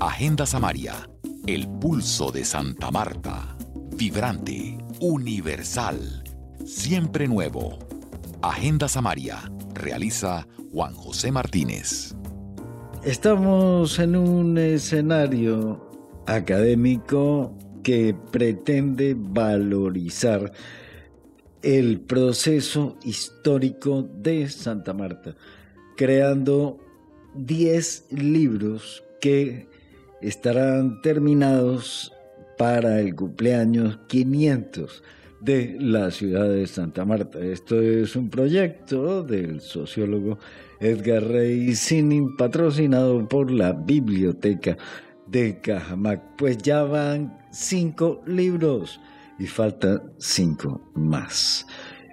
Agenda Samaria, el pulso de Santa Marta, vibrante, universal, siempre nuevo. Agenda Samaria, realiza Juan José Martínez. Estamos en un escenario académico que pretende valorizar el proceso histórico de Santa Marta, creando 10 libros que estarán terminados para el cumpleaños 500 de la ciudad de Santa Marta. Esto es un proyecto del sociólogo Edgar Rey Sinin, patrocinado por la Biblioteca de Cajamac. Pues ya van cinco libros y faltan cinco más.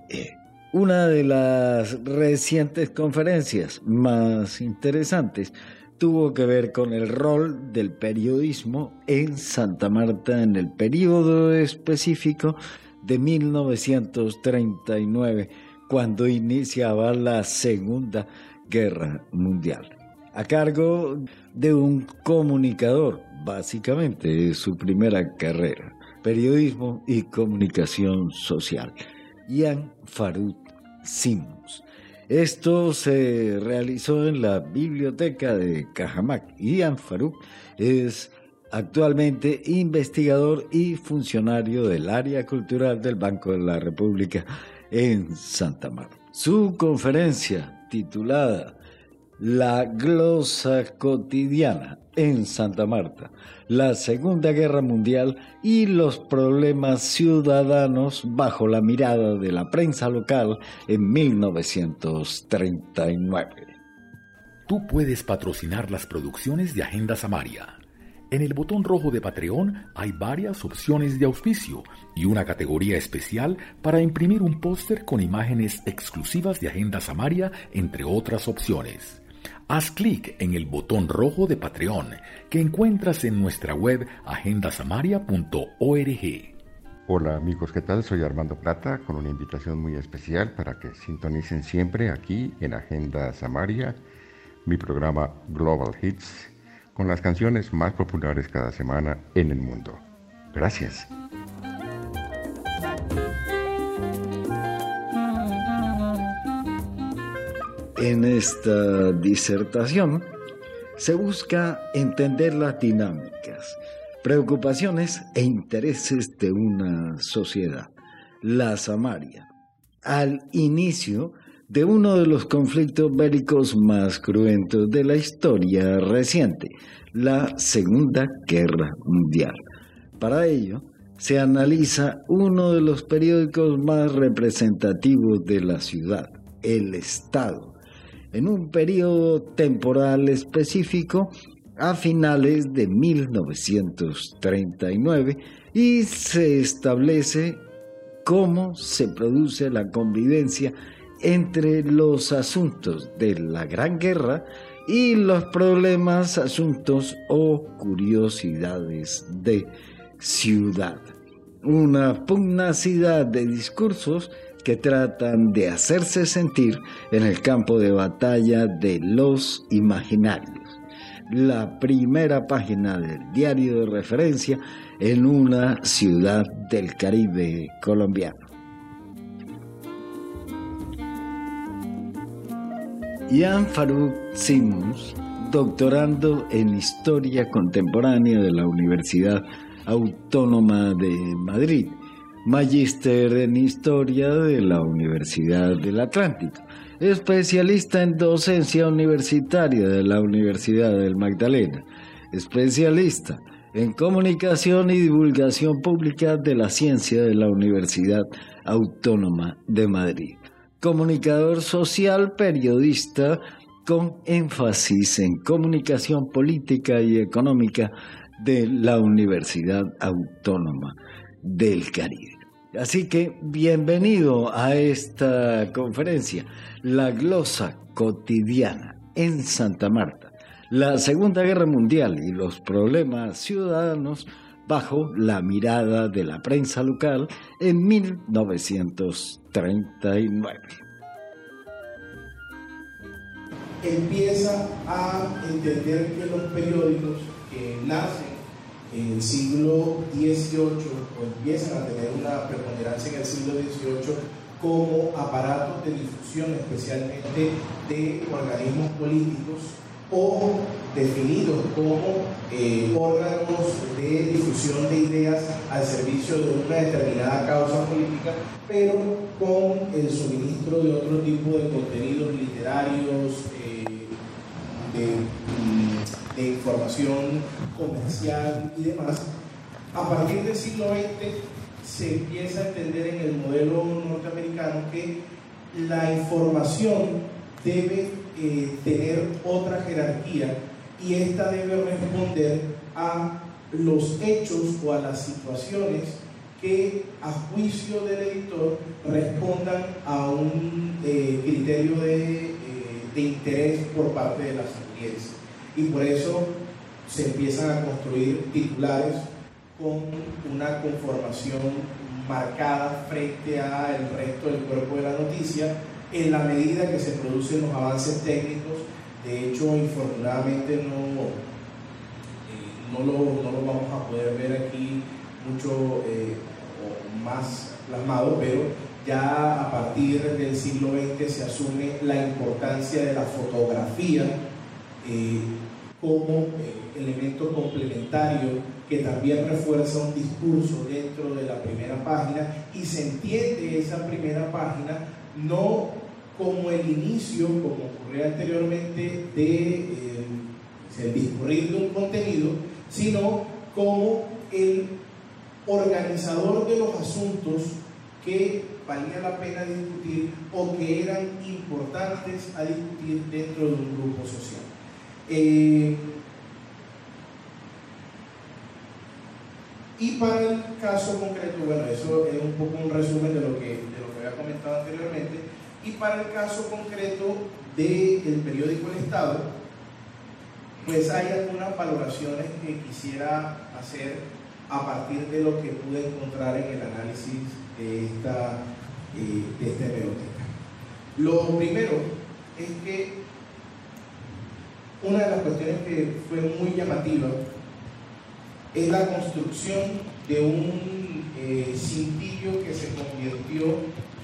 Eh, una de las recientes conferencias más interesantes tuvo que ver con el rol del periodismo en Santa Marta en el periodo específico de 1939, cuando iniciaba la Segunda Guerra Mundial. A cargo de un comunicador, básicamente su primera carrera, periodismo y comunicación social, Ian Farut Simmons. Esto se realizó en la biblioteca de Cajamac. Ian Farouk es actualmente investigador y funcionario del área cultural del Banco de la República en Santa Marta. Su conferencia titulada La glosa cotidiana en Santa Marta, la Segunda Guerra Mundial y los problemas ciudadanos bajo la mirada de la prensa local en 1939. Tú puedes patrocinar las producciones de Agenda Samaria. En el botón rojo de Patreon hay varias opciones de auspicio y una categoría especial para imprimir un póster con imágenes exclusivas de Agenda Samaria, entre otras opciones. Haz clic en el botón rojo de Patreon que encuentras en nuestra web agendasamaria.org. Hola amigos, ¿qué tal? Soy Armando Plata con una invitación muy especial para que sintonicen siempre aquí en Agenda Samaria, mi programa Global Hits, con las canciones más populares cada semana en el mundo. Gracias. En esta disertación se busca entender las dinámicas, preocupaciones e intereses de una sociedad, la Samaria, al inicio de uno de los conflictos bélicos más cruentos de la historia reciente, la Segunda Guerra Mundial. Para ello, se analiza uno de los periódicos más representativos de la ciudad, El Estado, en un periodo temporal específico a finales de 1939 y se establece cómo se produce la convivencia entre los asuntos de la Gran Guerra y los problemas, asuntos o curiosidades de ciudad. Una pugnacidad de discursos que tratan de hacerse sentir en el campo de batalla de los imaginarios. La primera página del diario de referencia en una ciudad del Caribe colombiano. Ian Farouk Simmons, doctorando en Historia Contemporánea de la Universidad Autónoma de Madrid, magíster en Historia de la Universidad del Atlántico, especialista en docencia universitaria de la Universidad del Magdalena, especialista en comunicación y divulgación pública de la ciencia de la Universidad Autónoma de Madrid, comunicador social, periodista con énfasis en comunicación política y económica de la Universidad Autónoma del Caribe. Así que bienvenido a esta conferencia, La glosa cotidiana en Santa Marta, la Segunda Guerra Mundial y los problemas ciudadanos bajo la mirada de la prensa local en 1939. Empieza a entender que los periódicos que nacen en el siglo XVIII o empiezan a tener una preponderancia en el siglo XVIII como aparatos de difusión, especialmente de organismos políticos o definidos como eh, órganos de difusión de ideas al servicio de una determinada causa política, pero con el suministro de otro tipo de contenidos literarios, eh, de, de información comercial y demás. A partir del siglo XX se empieza a entender en el modelo norteamericano que la información debe eh, tener otra jerarquía y esta debe responder a los hechos o a las situaciones que a juicio del editor respondan a un eh, criterio de, eh, de, interés por parte de las audiencias. Y por eso se empiezan a construir titulares con una conformación marcada frente al resto del cuerpo de la noticia, en la medida que se producen los avances técnicos. De hecho, infortunadamente no, eh, no, lo, no, lo, vamos a poder ver aquí mucho eh, más plasmado, pero ya a partir del siglo XX se asume la importancia de la fotografía eh, como elemento complementario que también refuerza un discurso dentro de la primera página y se entiende esa primera página no como el inicio, como ocurría anteriormente, de eh, discurrir de un contenido, sino como el organizador de los asuntos que valía la pena discutir o que eran importantes a discutir dentro de un grupo social. Eh, y para el caso concreto, bueno, eso es un poco un resumen de lo que, de lo que había comentado anteriormente, y para el caso concreto del periódico El Estado, pues hay algunas valoraciones que quisiera hacer a partir de lo que pude encontrar en el análisis de esta, eh, de esta hemeroteca. Lo primero es que una de las cuestiones que fue muy llamativa es la construcción de un eh, cintillo que se convirtió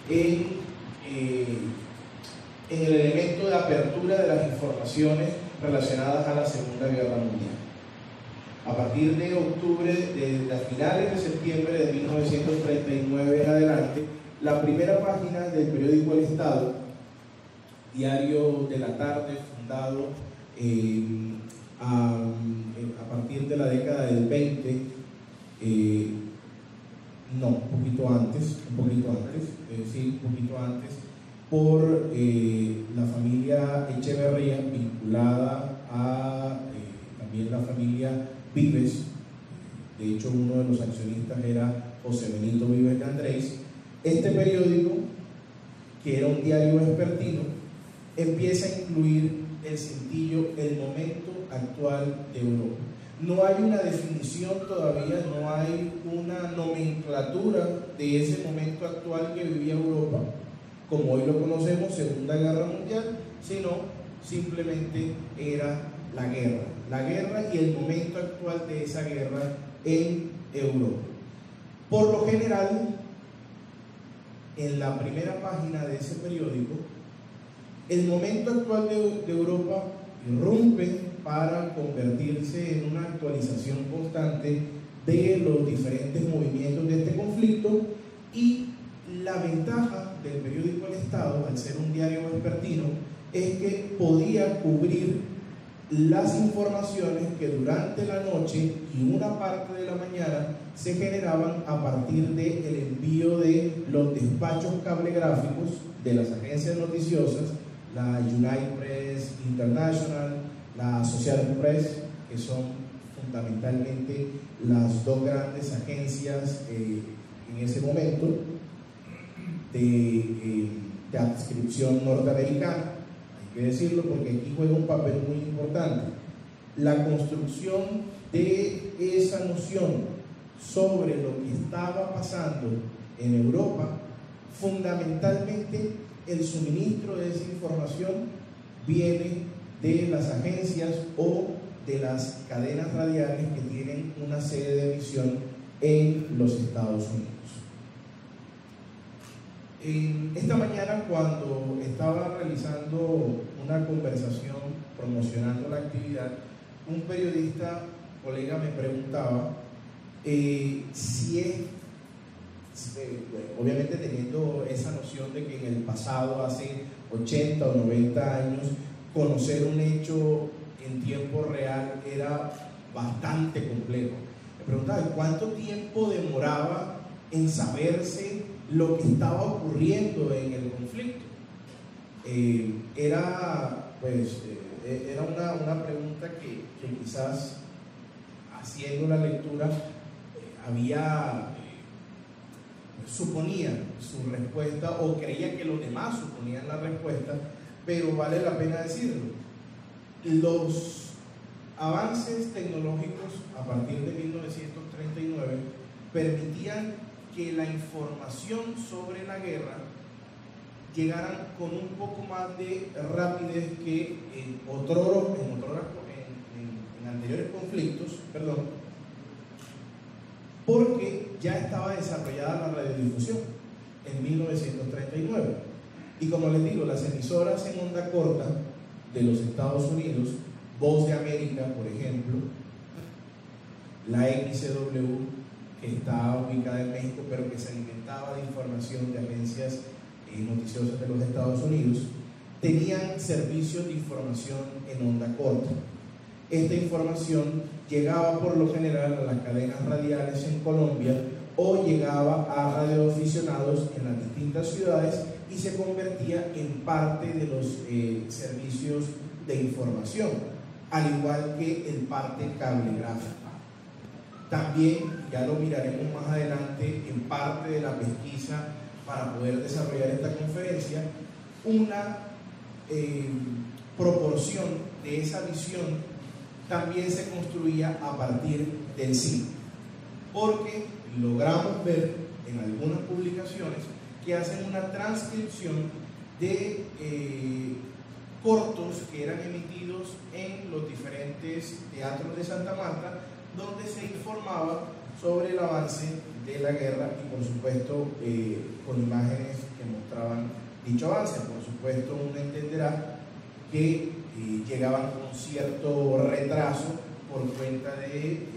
en eh, en el elemento de apertura de las informaciones relacionadas a la Segunda Guerra Mundial. A partir de octubre, de las finales de septiembre de 1939 en adelante, la primera página del periódico El Estado, diario de la tarde, fundado eh, a, partir de la década del 20, eh, no, un poquito antes, un poquito antes, sí, un poquito antes, por eh, la familia Echeverría, vinculada a eh, también la familia Vives. De hecho, uno de los accionistas era José Benito Vives de Andrés. Este periódico, que era un diario vespertino, empieza a incluir el cintillo el momento actual de Europa. No hay una definición todavía, no hay una nomenclatura de ese momento actual que vivía Europa como hoy lo conocemos, Segunda Guerra Mundial, sino simplemente era la guerra. La guerra y el momento actual de esa guerra en Europa. Por lo general, en la primera página de ese periódico, el momento actual de, de Europa irrumpe para convertirse en una actualización constante de los diferentes movimientos de este conflicto y la ventaja del periódico El Estado, al ser un diario vespertino, es que podía cubrir las informaciones que durante la noche y una parte de la mañana se generaban a partir del el envío de los despachos cablegráficos de las agencias noticiosas, la United Press International, la Associated Press, que son fundamentalmente las dos grandes agencias eh, en ese momento, de, eh, de adscripción norteamericana. Hay que decirlo porque aquí juega un papel muy importante. La construcción de esa noción sobre lo que estaba pasando en Europa, fundamentalmente el suministro de esa información viene de las agencias o de las cadenas radiales que tienen una sede de emisión en los Estados Unidos. esta mañana cuando estaba realizando una conversación promocionando la actividad, un periodista, colega, me preguntaba eh, si es, obviamente teniendo esa noción de que en el pasado, hace 80 o 90 años, conocer un hecho en tiempo real era bastante complejo. Me preguntaba, ¿cuánto tiempo demoraba en saberse lo que estaba ocurriendo en el conflicto? Eh, era, pues, eh, era una, una pregunta que, que, quizás haciendo la lectura eh, había, suponía su respuesta o creía que los demás suponían la respuesta, pero vale la pena decirlo. Los avances tecnológicos a partir de 1939 permitían que la información sobre la guerra llegara con un poco más de rapidez que en, en, anteriores conflictos, perdón, porque ya estaba desarrollada la radiodifusión en 1939. Y como les digo, las emisoras en onda corta de los Estados Unidos, Voz de América, por ejemplo, la XW, que está ubicada en México, pero que se alimentaba de información de agencias eh, noticiosas de los Estados Unidos, tenían servicios de información en onda corta. Esta información llegaba por lo general a las cadenas radiales en Colombia o llegaba a radioaficionados en las distintas ciudades y se convertía en parte de los eh, servicios de información, al igual que en parte cablegráfica. También, ya lo miraremos más adelante, en parte de la pesquisa para poder desarrollar esta conferencia, una eh, proporción de esa visión también se construía a partir del cine, porque logramos ver en algunas publicaciones que hacen una transcripción de eh, cortos que eran emitidos en los diferentes teatros de Santa Marta, donde se informaba sobre el avance de la guerra y por supuesto eh, con imágenes que mostraban dicho avance. Por supuesto uno entenderá que eh, llegaban con cierto retraso por cuenta de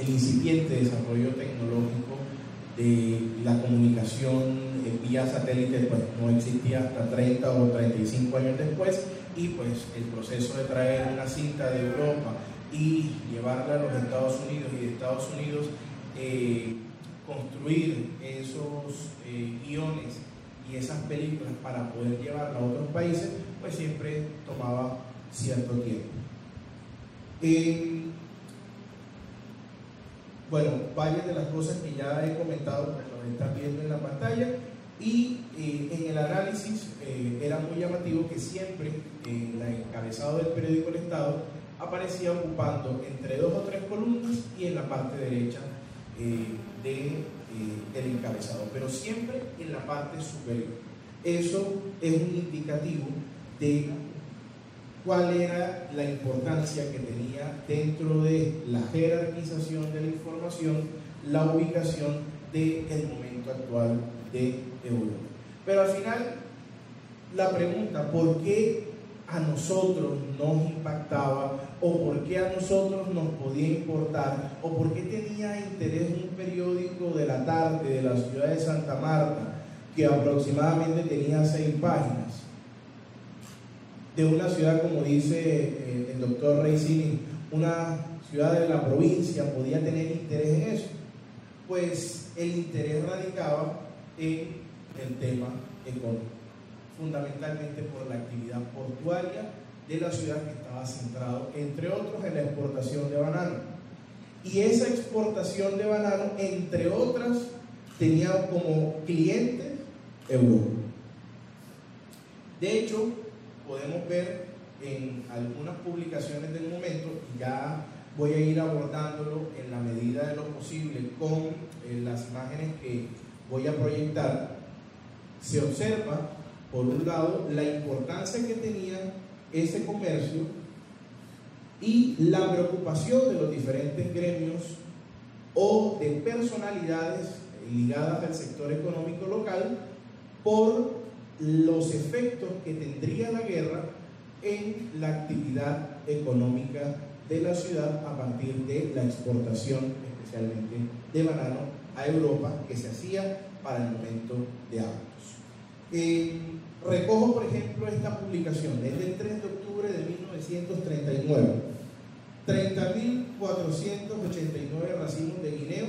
el incipiente desarrollo tecnológico de la comunicación vía satélite pues no existía hasta 30 o 35 años después y pues el proceso de traer una cinta de Europa y llevarla a los Estados Unidos y de Estados Unidos eh, construir esos eh, guiones y esas películas para poder llevarla a otros países pues siempre tomaba cierto tiempo. Bueno, varias de las cosas que ya he comentado, pues lo están viendo en la pantalla. Y eh, en el análisis eh, era muy llamativo que siempre en el encabezado del periódico El Estado aparecía ocupando entre dos o tres columnas y en la parte derecha eh, de, del encabezado, pero siempre en la parte superior. Eso es un indicativo de cuál era la importancia que tenía dentro de la jerarquización de la información, la ubicación del momento actual de Europa. Pero al final, la pregunta, ¿por qué a nosotros nos impactaba o por qué a nosotros nos podía importar o por qué tenía interés un periódico de la tarde de la ciudad de Santa Marta que aproximadamente tenía seis páginas? De una ciudad, como dice eh, el doctor Reisini, una ciudad de la provincia podía tener interés en eso? Pues el interés radicaba en el tema económico, fundamentalmente por la actividad portuaria de la ciudad que estaba centrado, entre otros, en la exportación de banano. Y esa exportación de banano, entre otras, tenía como cliente Europa. De hecho, podemos ver en algunas publicaciones del momento, ya voy a ir abordándolo en la medida de lo posible con eh, las imágenes que voy a proyectar, se observa, por un lado, la importancia que tenía ese comercio y la preocupación de los diferentes gremios o de personalidades ligadas al sector económico local por los efectos que tendría la guerra en la actividad económica de la ciudad a partir de la exportación, especialmente de banano, a Europa, que se hacía para el momento de autos. Eh, recojo, por ejemplo, esta publicación, desde el 3 de octubre de 1939. 30.489 racimos de guineo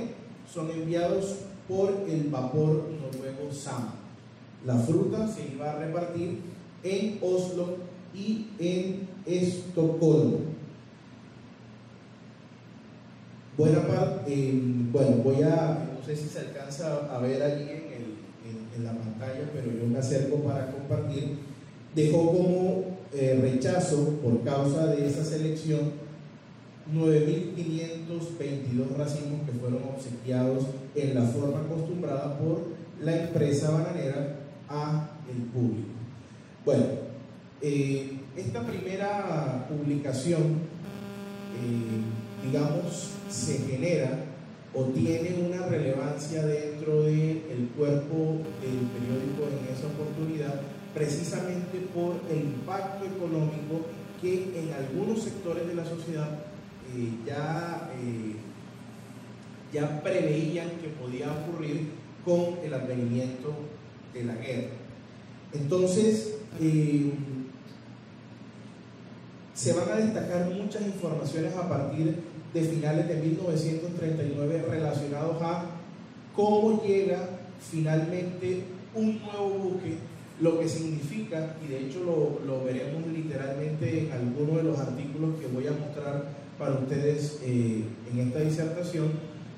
son enviados por el vapor noruego Sama. La fruta se iba a repartir en Oslo y en Estocolmo. Buena parte, eh, bueno, voy a, no sé si se alcanza a ver allí en, en, la pantalla, pero yo me acerco para compartir. Dejó como eh, rechazo por causa de esa selección 9.522 racimos que fueron obsequiados en la forma acostumbrada por la empresa bananera a el público. Bueno, eh, esta primera publicación, eh, digamos, se genera o tiene una relevancia dentro del cuerpo del periódico en esa oportunidad, precisamente por el impacto económico que en algunos sectores de la sociedad eh, ya, ya preveían que podía ocurrir con el advenimiento de la guerra. Entonces, eh, se van a destacar muchas informaciones a partir de finales de 1939 relacionados a cómo llega finalmente un nuevo buque, lo que significa, y de hecho lo, veremos literalmente en algunos de los artículos que voy a mostrar para ustedes eh, en esta disertación,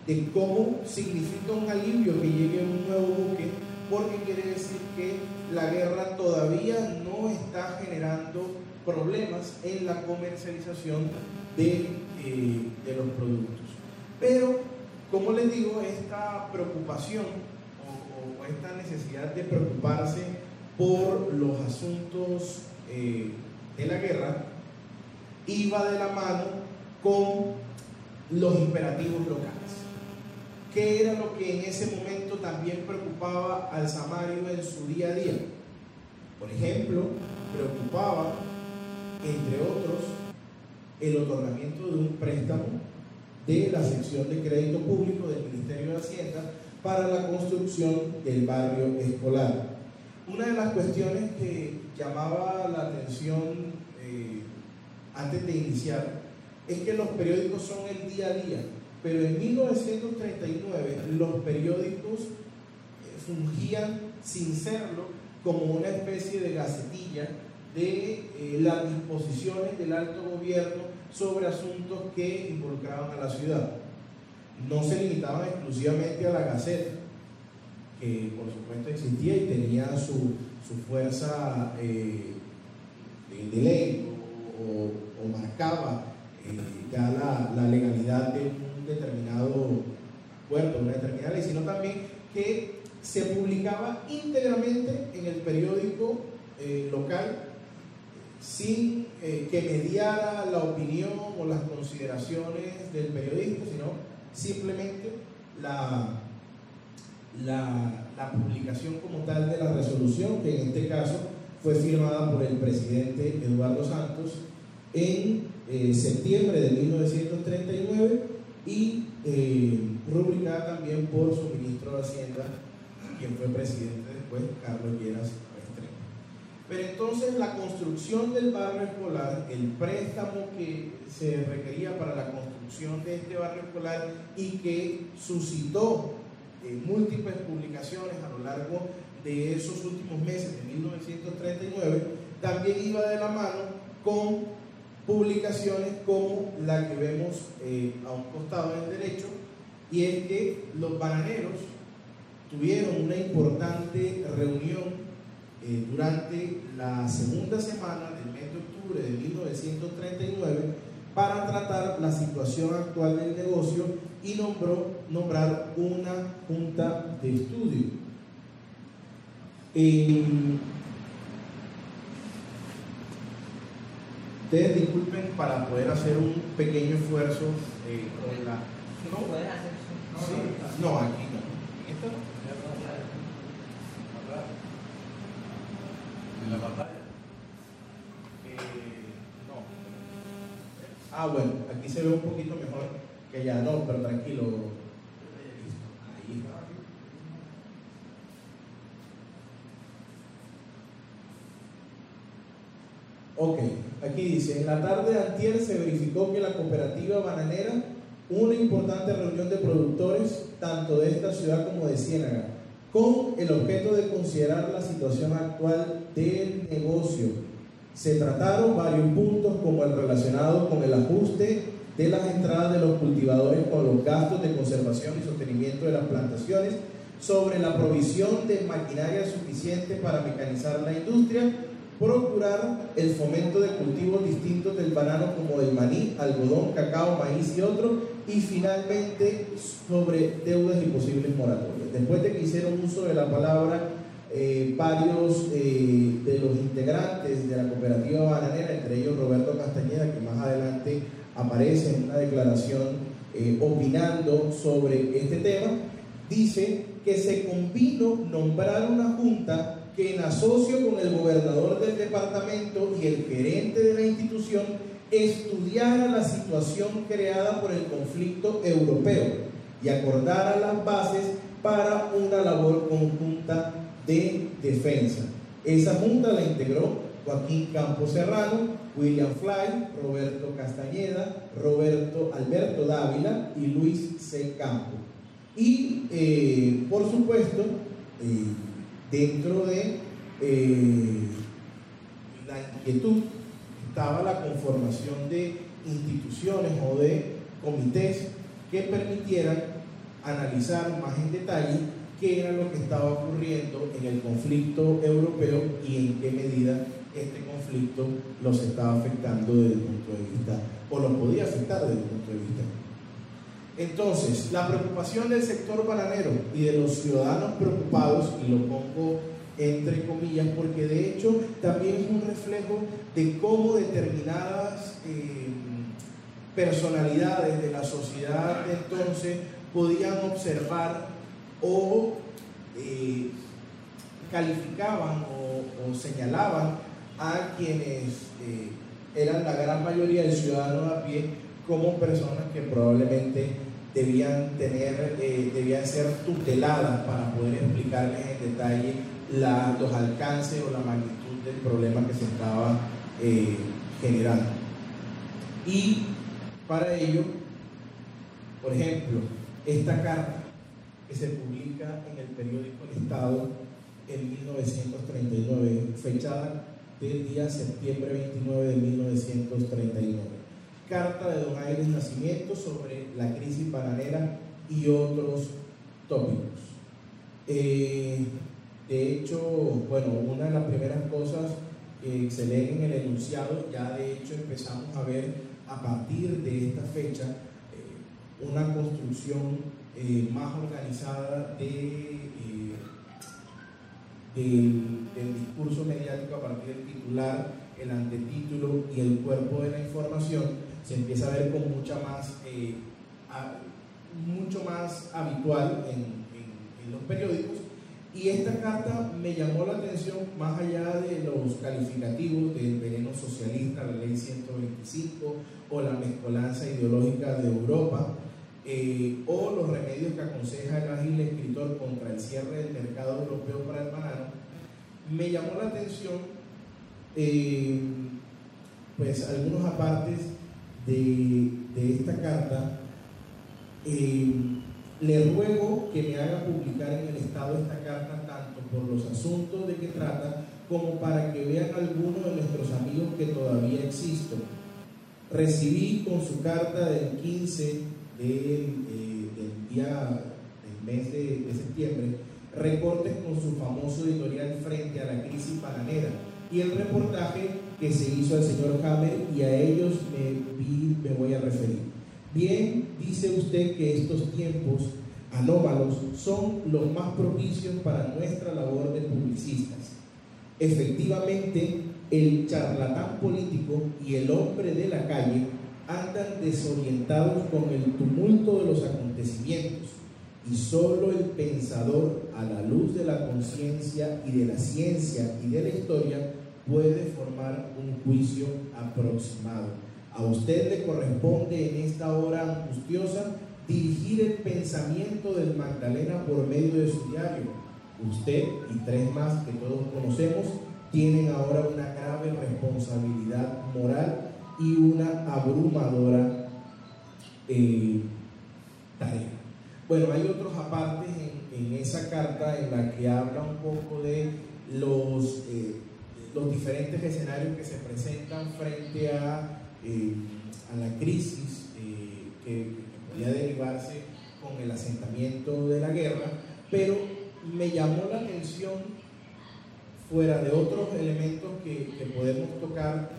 de cómo significa un alivio que llegue un nuevo buque porque quiere decir que la guerra todavía no está generando problemas en la comercialización de, eh, los productos. Pero, como les digo, esta preocupación o, esta necesidad de preocuparse por los asuntos eh, de la guerra iba de la mano con los imperativos locales. ¿Qué era lo que en ese momento también preocupaba al samario en su día a día? Por ejemplo, preocupaba, entre otros, el otorgamiento de un préstamo de la sección de crédito público del Ministerio de Hacienda para la construcción del barrio escolar. Una de las cuestiones que llamaba la atención eh, antes de iniciar es que los periódicos son el día a día pero en 1939 los periódicos eh, fungían sin serlo como una especie de gacetilla de eh, las disposiciones del alto gobierno sobre asuntos que involucraban a la ciudad. No se limitaban exclusivamente a la Gaceta, que por supuesto existía y tenía su, fuerza eh, de, ley o, marcaba ya la, la legalidad de determinado puerto, una determinada ley, sino también que se publicaba íntegramente en el periódico eh, local sin eh, que mediara la opinión o las consideraciones del periodista, sino simplemente la, la, la, publicación como tal de la resolución, que en este caso fue firmada por el presidente Eduardo Santos en eh, septiembre de 1939 y eh, rubricada también por su ministro de Hacienda, quien fue presidente después, Carlos Lleras Restrepo. Pero entonces la construcción del barrio escolar, el préstamo que se requería para la construcción de este barrio escolar y que suscitó eh, múltiples publicaciones a lo largo de esos últimos meses de 1939, también iba de la mano con publicaciones como la que vemos eh, a un costado del derecho, y es que los bananeros tuvieron una importante reunión eh, durante la segunda semana del mes de octubre de 1939 para tratar la situación actual del negocio y nombró nombrar una junta de estudio. Ustedes disculpen para poder hacer un pequeño esfuerzo eh, con la... ¿No puedes hacer eso? Sí. No, aquí no. ¿En esta no? ¿En la pantalla? Eh, no. Ah, bueno, aquí se ve un poquito mejor que ya. No, pero tranquilo. Ahí. Ok, aquí dice, en la tarde de antier se verificó que la cooperativa bananera, una importante reunión de productores, tanto de esta ciudad como de Ciénaga, con el objeto de considerar la situación actual del negocio. Se trataron varios puntos como el relacionado con el ajuste de las entradas de los cultivadores con los gastos de conservación y sostenimiento de las plantaciones, sobre la provisión de maquinaria suficiente para mecanizar la industria, procurar el fomento de cultivos distintos del banano como el maní, algodón, cacao, maíz y otros, y finalmente sobre deudas y posibles moratorias. Después de que hicieron uso de la palabra eh, varios eh, de los integrantes de la cooperativa bananera, entre ellos Roberto Castañeda, que más adelante aparece en una declaración eh, opinando sobre este tema, dice que se convino nombrar una junta que en asocio con el gobernador del departamento y el gerente de la institución estudiara la situación creada por el conflicto europeo y acordara las bases para una labor conjunta de defensa. Esa junta la integró Joaquín Campos Serrano, William Fly, Roberto Castañeda, Roberto Alberto Dávila y Luis C. Campo. Y eh, por supuesto, eh, dentro de eh, la inquietud estaba la conformación de instituciones o de comités que permitieran analizar más en detalle qué era lo que estaba ocurriendo en el conflicto europeo y en qué medida este conflicto los estaba afectando desde el punto de vista, o los podía afectar desde el punto de vista. Entonces, la preocupación del sector bananero y de los ciudadanos preocupados, y lo pongo entre comillas, porque de hecho también es un reflejo de cómo determinadas eh, personalidades de la sociedad de entonces podían observar o eh, calificaban o, señalaban a quienes eh, eran la gran mayoría del ciudadano a pie como personas que probablemente debían tener, debían ser tuteladas para poder explicarles en detalle los alcances o la magnitud del problema que se estaba eh, generando. Y para ello, por ejemplo, esta carta que se publica en el periódico El Estado en 1939, fechada del día septiembre 29 de 1939. Carta de Don Aires Nacimiento sobre la crisis bananera y otros tópicos. Eh, de hecho, bueno, una de las primeras cosas que se leen en el enunciado, ya de hecho empezamos a ver a partir de esta fecha eh, una construcción eh, más organizada de, del, del, discurso mediático a partir del titular, el antetítulo y el cuerpo de la información, se empieza a ver con mucha más, a, mucho más habitual en los periódicos. Y esta carta me llamó la atención más allá de los calificativos del veneno socialista, la ley 125 o la mezcolanza ideológica de Europa, eh, o los remedios que aconseja el ágil escritor contra el cierre del mercado europeo para el banano, me llamó la atención eh, pues algunos apartes de, esta carta. Eh, le ruego que me haga publicar en el Estado esta carta tanto por los asuntos de que trata como para que vean algunos de nuestros amigos que todavía existen. Recibí con su carta del 15 del, eh, del del mes de, de, septiembre recortes con su famoso editorial frente a la crisis bananera y el reportaje que se hizo al señor Hammer y a ellos me, me voy a referir. Bien, dice usted que estos tiempos anómalos son los más propicios para nuestra labor de publicistas. Efectivamente, el charlatán político y el hombre de la calle andan desorientados con el tumulto de los acontecimientos y solo el pensador a la luz de la conciencia y de la ciencia y de la historia puede formar un juicio aproximado. A usted le corresponde en esta hora angustiosa dirigir el pensamiento del Magdalena por medio de su diario. Usted y tres más que todos conocemos tienen ahora una grave responsabilidad moral y una abrumadora eh, tarea. Bueno, hay otros apartes en, esa carta en la que habla un poco de los, eh, los diferentes escenarios que se presentan frente a, eh, a la crisis que, que podía derivarse con el asentamiento de la guerra, pero me llamó la atención fuera de otros elementos que, podemos tocar,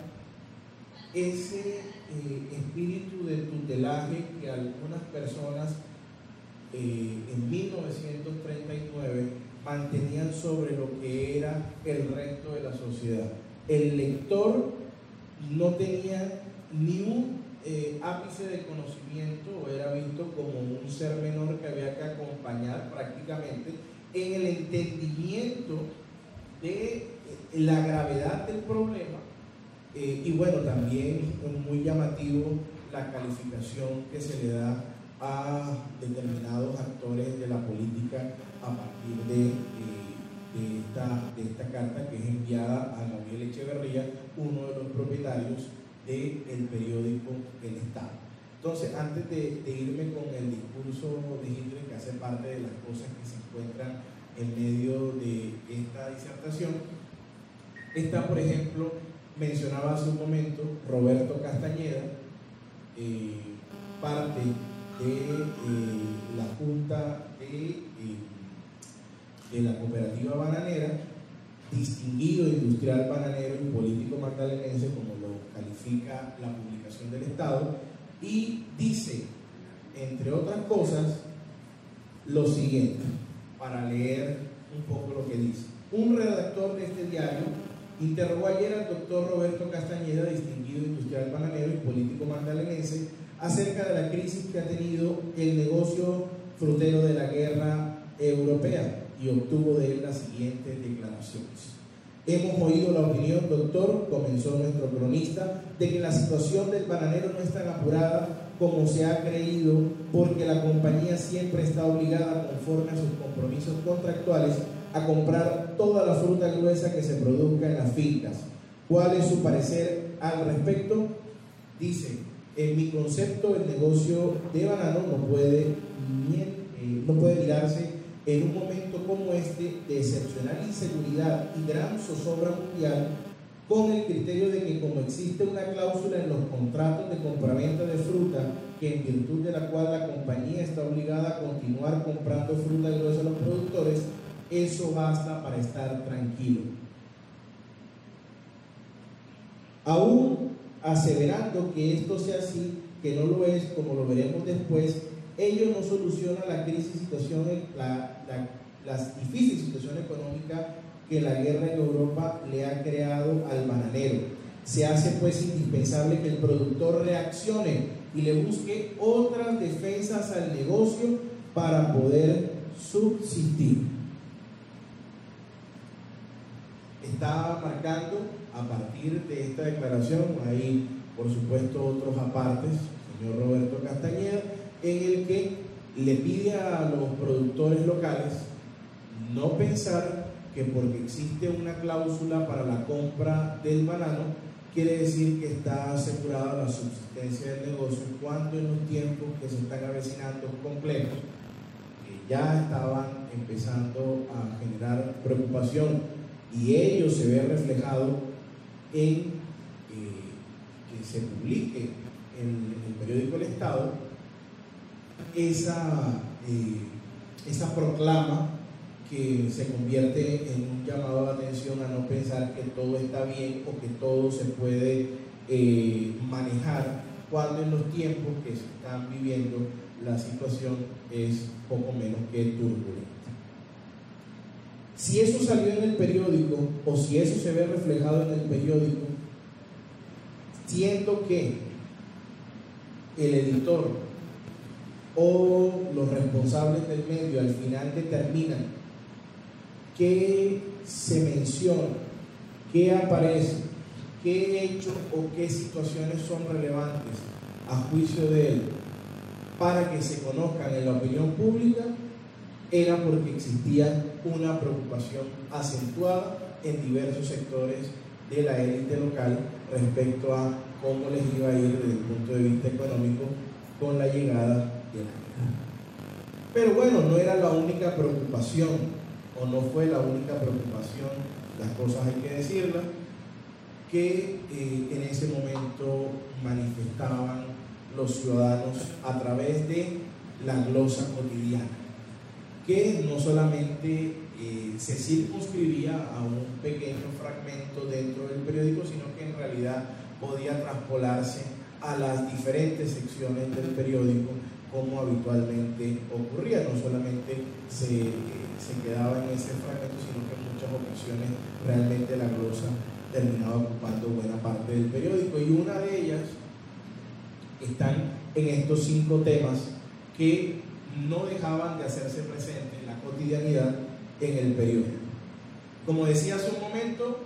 ese eh, espíritu de tutelaje que algunas personas eh, en 1939 mantenían sobre lo que era el resto de la sociedad. El lector no tenía ni un eh, ápice de conocimiento o era visto como un ser menor que había que acompañar prácticamente en el entendimiento de eh, la gravedad del problema eh, y bueno, también muy llamativo la calificación que se le da a determinados actores de la política a partir de, esta, carta que es enviada a Gabriel Echeverría, uno de los propietarios del periódico El Estado. Entonces, antes de, irme con el discurso de Hitler, que hace parte de las cosas que se encuentran en medio de esta disertación. Está, por ejemplo, mencionaba hace un momento Roberto Castañeda, eh, parte de eh, la Junta de, de, la Cooperativa Bananera, distinguido industrial bananero y político magdalenense, como lo califica la publicación del Estado, y dice, entre otras cosas, lo siguiente para leer un poco lo que dice. Un redactor de este diario interrogó ayer al doctor Roberto Castañeda, distinguido industrial bananero y político magdalenense, acerca de la crisis que ha tenido el negocio frutero de la guerra europea y obtuvo de él las siguientes declaraciones. Hemos oído la opinión, doctor, comenzó nuestro cronista, de que la situación del bananero no es tan apurada como se ha creído, porque la compañía siempre está obligada, conforme a sus compromisos contractuales, a comprar toda la fruta gruesa que se produzca en las fincas. ¿Cuál es su parecer al respecto? Dice, en mi concepto el negocio de banano no puede, eh, no puede mirarse en un momento como este de excepcional inseguridad y gran zozobra mundial con el criterio de que como existe una cláusula en los contratos de compraventa de fruta, que en virtud de la cual la compañía está obligada a continuar comprando fruta gruesa a los productores, eso basta para estar tranquilo. Aún aseverando que esto sea así, que no lo es, como lo veremos después, ello no soluciona la crisis situación, la, la difícil situación económica que la guerra en Europa le ha creado al bananero. Se hace pues indispensable que el productor reaccione y le busque otras defensas al negocio para poder subsistir. Está marcando a partir de esta declaración, hay por supuesto otros apartes, señor Roberto Castañeda, en el que le pide a los productores locales no pensar que porque existe una cláusula para la compra del banano, quiere decir que está asegurada la subsistencia del negocio cuando en los tiempos que se están avecinando complejos, que ya estaban empezando a generar preocupación. Y ello se ve reflejado en eh, que se publique en, el periódico El Estado esa, eh, esa proclama que se convierte en un llamado de atención a no pensar que todo está bien o que todo se puede eh, manejar cuando en los tiempos que se están viviendo la situación es poco menos que turbulenta. Si eso salió en el periódico o si eso se ve reflejado en el periódico, siendo que el editor o los responsables del medio al final determinan qué se menciona, qué aparece, qué hechos o qué situaciones son relevantes a juicio de él. Para que se conozcan en la opinión pública, era porque existía una preocupación acentuada en diversos sectores de la élite local respecto a cómo les iba a ir desde el punto de vista económico con la llegada de la guerra. Pero bueno, no era la única preocupación, o no fue la única preocupación, las cosas hay que decirlas, que eh, en ese momento manifestaban los ciudadanos a través de la glosa cotidiana, que no solamente eh, se circunscribía a un pequeño fragmento dentro del periódico, sino que en realidad podía traspolarse a las diferentes secciones del periódico como habitualmente ocurría, no solamente se, se quedaba en ese fragmento, sino que en muchas ocasiones realmente la glosa terminaba ocupando buena parte del periódico y una de ellas están en estos cinco temas que no dejaban de hacerse presentes en la cotidianidad en el periódico. Como decía hace un momento,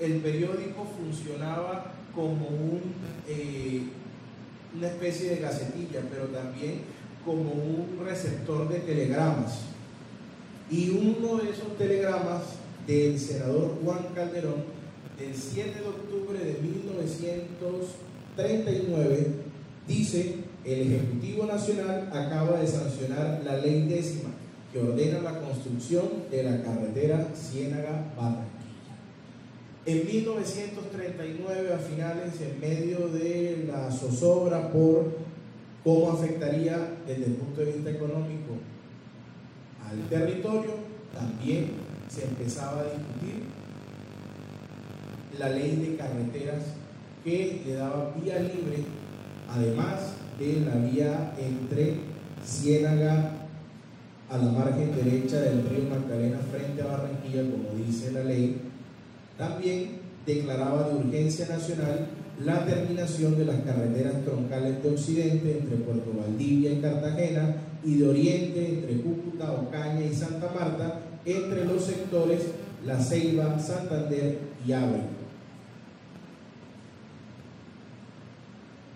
el periódico funcionaba como un, eh, una especie de gacetilla, pero también como un receptor de telegramas. Y uno de esos telegramas del senador Juan Calderón, del 7 de octubre de 1939, dice, el Ejecutivo Nacional acaba de sancionar la ley décima que ordena la construcción de la carretera Ciénaga-Barranquilla. En 1939, a finales, en medio de la zozobra por cómo afectaría desde el punto de vista económico al territorio, también se empezaba a discutir la ley de carreteras que le daba vía libre, además de la vía entre Ciénaga a la margen derecha del río Magdalena frente a Barranquilla, como dice la ley, también declaraba de urgencia nacional la terminación de las carreteras troncales de Occidente entre Puerto Valdivia y Cartagena y de Oriente entre Cúcuta, Ocaña y Santa Marta, entre los sectores La Ceiba, Santander y Ábrego.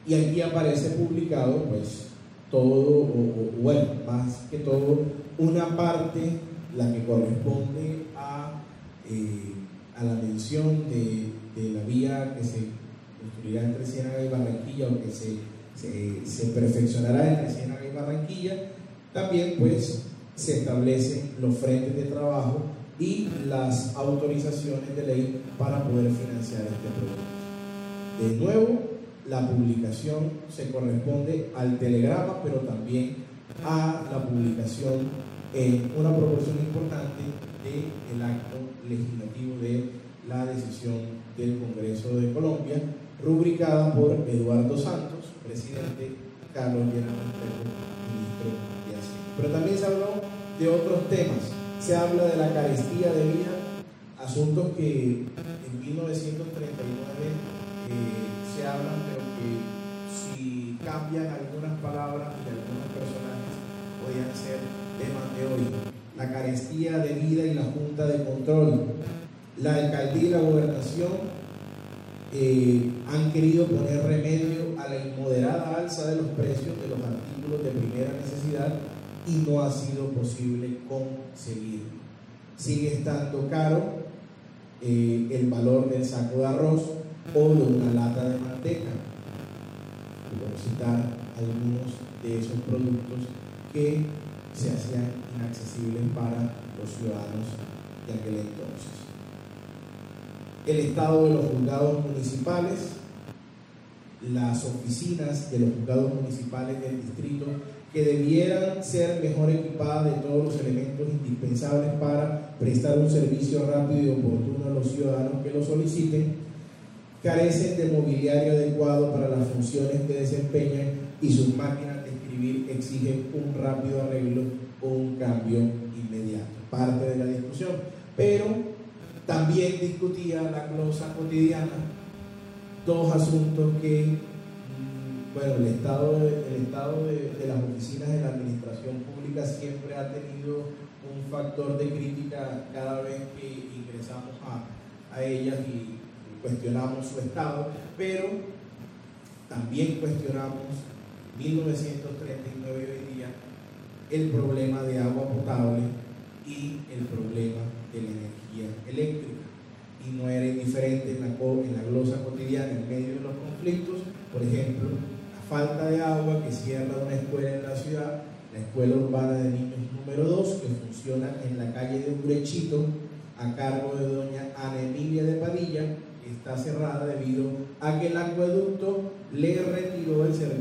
Y aquí aparece publicado, pues, todo, o, bueno, más que todo, una parte, la que corresponde a, eh, a la mención de, de, la vía que se construirá entre Ciénaga y Barranquilla o que se, se, se perfeccionará entre Ciénaga y Barranquilla, también pues se establecen los frentes de trabajo y las autorizaciones de ley para poder financiar este proyecto. De nuevo, la publicación se corresponde al telegrama, pero también a la publicación en una proporción importante del acto legislativo de la decisión del Congreso de Colombia, rubricada por Eduardo Santos, presidente, Carlos Llenas ministro de Hacienda. Pero también se habló de otros temas. Se habla de la carestía de vida, asuntos que en 1939 se hablan, pero que si cambian algunas palabras de algunos personajes, podían ser temas de hoy. La carestía de vida y la Junta de Control. La alcaldía y la gobernación eh, han querido poner remedio a la inmoderada alza de los precios de los artículos de primera necesidad y no ha sido posible conseguir. Sigue estando caro eh, el valor del saco de arroz, o de una lata de manteca. Por citar algunos de esos productos que se hacían inaccesibles para los ciudadanos de aquel entonces. El estado de los juzgados municipales, las oficinas de los juzgados municipales del distrito que debieran ser mejor equipadas de todos los elementos indispensables para prestar un servicio rápido y oportuno a los ciudadanos que lo soliciten, carecen de mobiliario adecuado para las funciones que desempeñan y sus máquinas exigen un rápido arreglo o un cambio inmediato. Parte de la discusión. Pero también discutía la glosa cotidiana dos asuntos que, mm, bueno, el estado, de, el estado de las oficinas de la administración pública siempre ha tenido un factor de crítica cada vez que ingresamos a, a ellas y cuestionamos su estado, pero también cuestionamos 1939 y hoy el problema de agua potable y el problema de la energía eléctrica. Y no era indiferente en la, en la glosa cotidiana, en medio de los conflictos, por ejemplo, la falta de agua que cierra una escuela en la ciudad, la escuela urbana de niños número 2, que funciona en la calle de Urechito, a cargo de doña Ana Emilia de Padilla, está cerrada debido a que el acueducto le retiró el servicio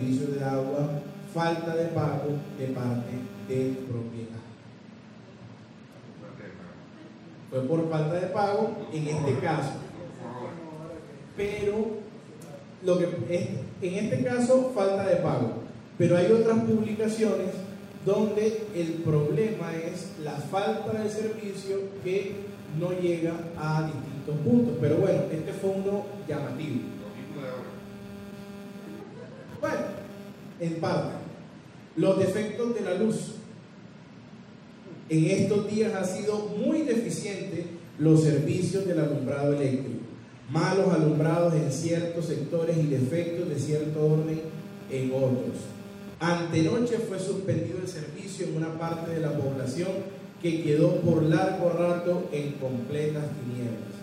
falta de pago de parte del propietario. Fue por falta de pago en este caso. Pero lo que es, en este caso falta de pago. Pero hay otras publicaciones donde el problema es la falta de servicio que no llega a distintos puntos. Pero bueno, este fue uno llamativo. Bueno, en. Los defectos de la luz. En estos días ha sido muy deficiente los servicios del alumbrado eléctrico. Malos alumbrados en ciertos sectores y defectos de cierto orden en otros. Antenoche fue suspendido el servicio en una parte de la población que quedó por largo rato en completas tinieblas.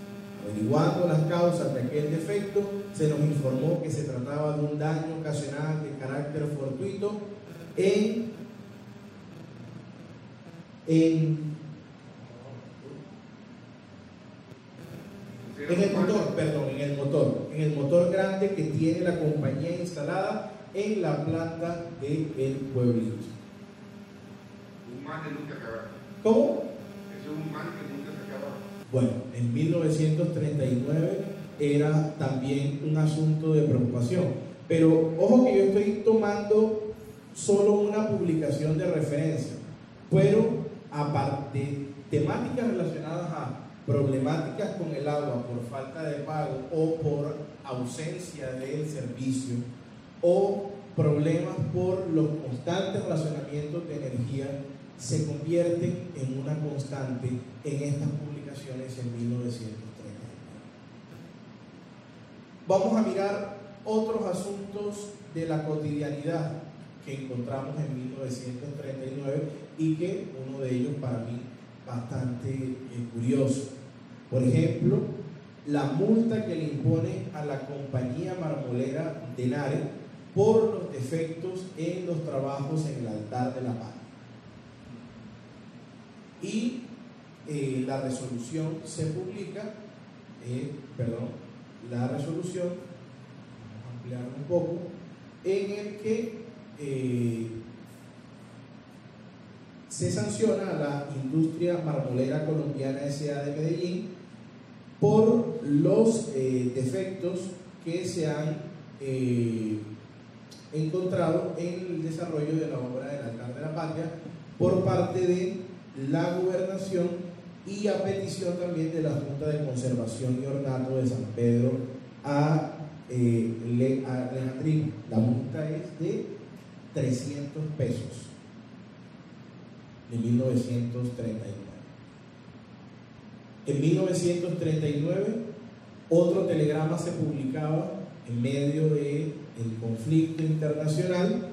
Averiguando las causas de aquel defecto, se nos informó que se trataba de un daño ocasional de carácter fortuito en, en, en el motor, perdón, en el motor, en el motor grande que tiene la compañía instalada en la planta del el pueblito. Un mal de nunca acabar. ¿Cómo? Es un mal que. Bueno, en 1939 era también un asunto de preocupación. Pero ojo que yo estoy tomando solo una publicación de referencia, pero aparte temáticas relacionadas a problemáticas con el agua por falta de pago o por ausencia del servicio o problemas por los constantes racionamientos de energía se convierten en una constante en estas publicaciones en 1930. Vamos a mirar otros asuntos de la cotidianidad que encontramos en 1939 y que uno de ellos para mí bastante eh, curioso. Por ejemplo, la multa que le impone a la compañía marmolera Denare por los defectos en los trabajos en el altar de la paz. Y eh, la resolución se publica, eh, perdón, la resolución, vamos a ampliar un poco, en el que eh, se sanciona a la industria marmolera colombiana S.A. de Medellín por los defectos que se han encontrado en el desarrollo de la obra del altar de la patria por parte de la gobernación y a petición también de la Junta de Conservación y Ornato de San Pedro a, eh, Le, a. La multa es de 300 pesos de 1939. En 1939 otro telegrama se publicaba en medio del conflicto internacional,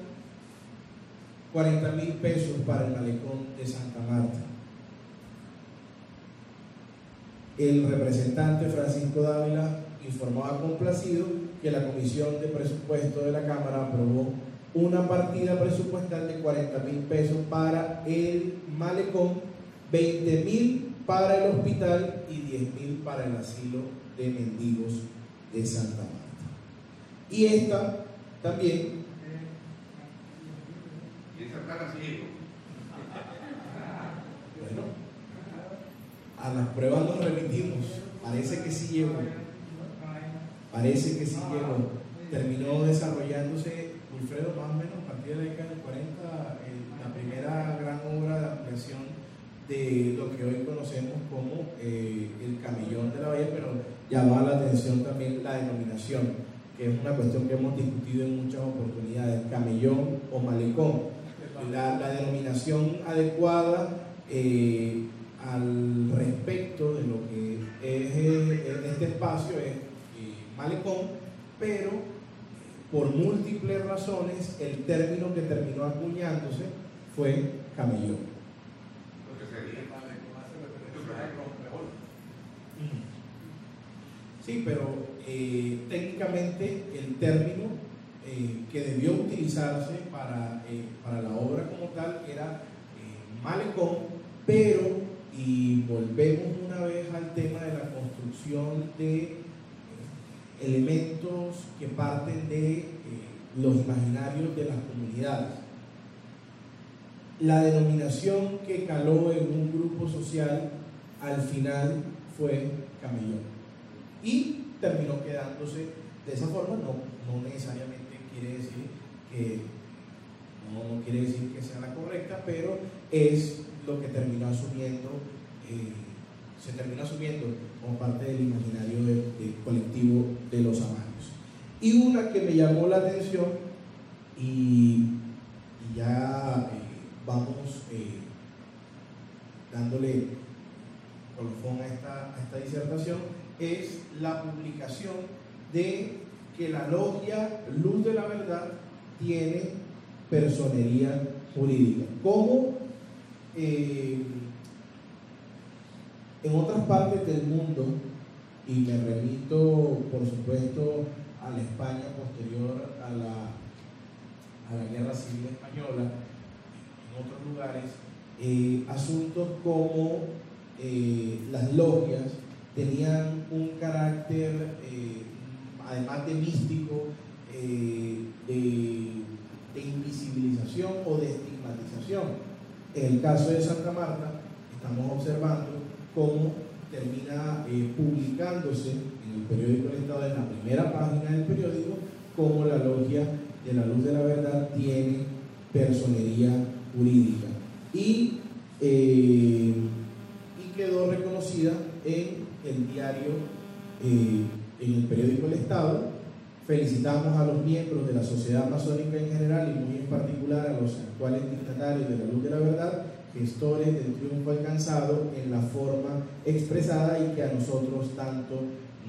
40 mil pesos para el malecón de Santa Marta. El representante Francisco Dávila informaba complacido que la Comisión de Presupuesto de la Cámara aprobó una partida presupuestal de 40 mil pesos para el malecón, 20 mil para el hospital y 10 mil para el asilo de mendigos de Santa Marta. Y esta también Y esa cara ciego. Bueno, a las pruebas nos remitimos. Parece que sí llegó. Parece que sí llegó. Terminó desarrollándose, Wilfredo, más o menos a partir de la década del 40, el- la primera gran obra de ampliación de lo que hoy conocemos como eh, el camellón de la bahía, pero llamaba la atención también la denominación. que es una cuestión que hemos discutido en muchas oportunidades, camellón o malecón. La, la denominación adecuada eh, al respecto de lo que es eh, este espacio es eh, malecón, pero por múltiples razones el término que terminó acuñándose fue camellón. Sí, pero eh, técnicamente el término eh, que debió utilizarse para, eh, para, la obra como tal era malecón, pero, y volvemos una vez al tema de la construcción de elementos que parten de los imaginarios de las comunidades. La denominación que caló en un grupo social al final fue camellón y terminó quedándose de esa forma, no, no necesariamente quiere decir que no, quiere decir que sea la correcta, pero es lo que terminó asumiendo, eh, se terminó asumiendo como parte del imaginario del, colectivo de los amarios. Y una que me llamó la atención y, ya eh, vamos eh, dándole colofón a esta, a esta disertación, es la publicación de que la logia Luz de la Verdad tiene personería jurídica. Como eh, en otras partes del mundo, y me remito por supuesto a la España posterior a la, a la Guerra Civil Española, en otros lugares, eh, asuntos como eh, las logias tenían un carácter, además de místico, de, invisibilización o de estigmatización. En el caso de Santa Marta, estamos observando cómo termina eh, publicándose en el periódico del Estado, en la primera página del periódico, cómo la logia de la luz de la verdad tiene personería jurídica. Y, y quedó reconocida en el diario, eh, en el periódico El Estado. Felicitamos a los miembros de la sociedad masónica en general y muy en particular a los actuales dignatarios de la luz de la verdad, gestores del triunfo alcanzado en la forma expresada y que a nosotros tanto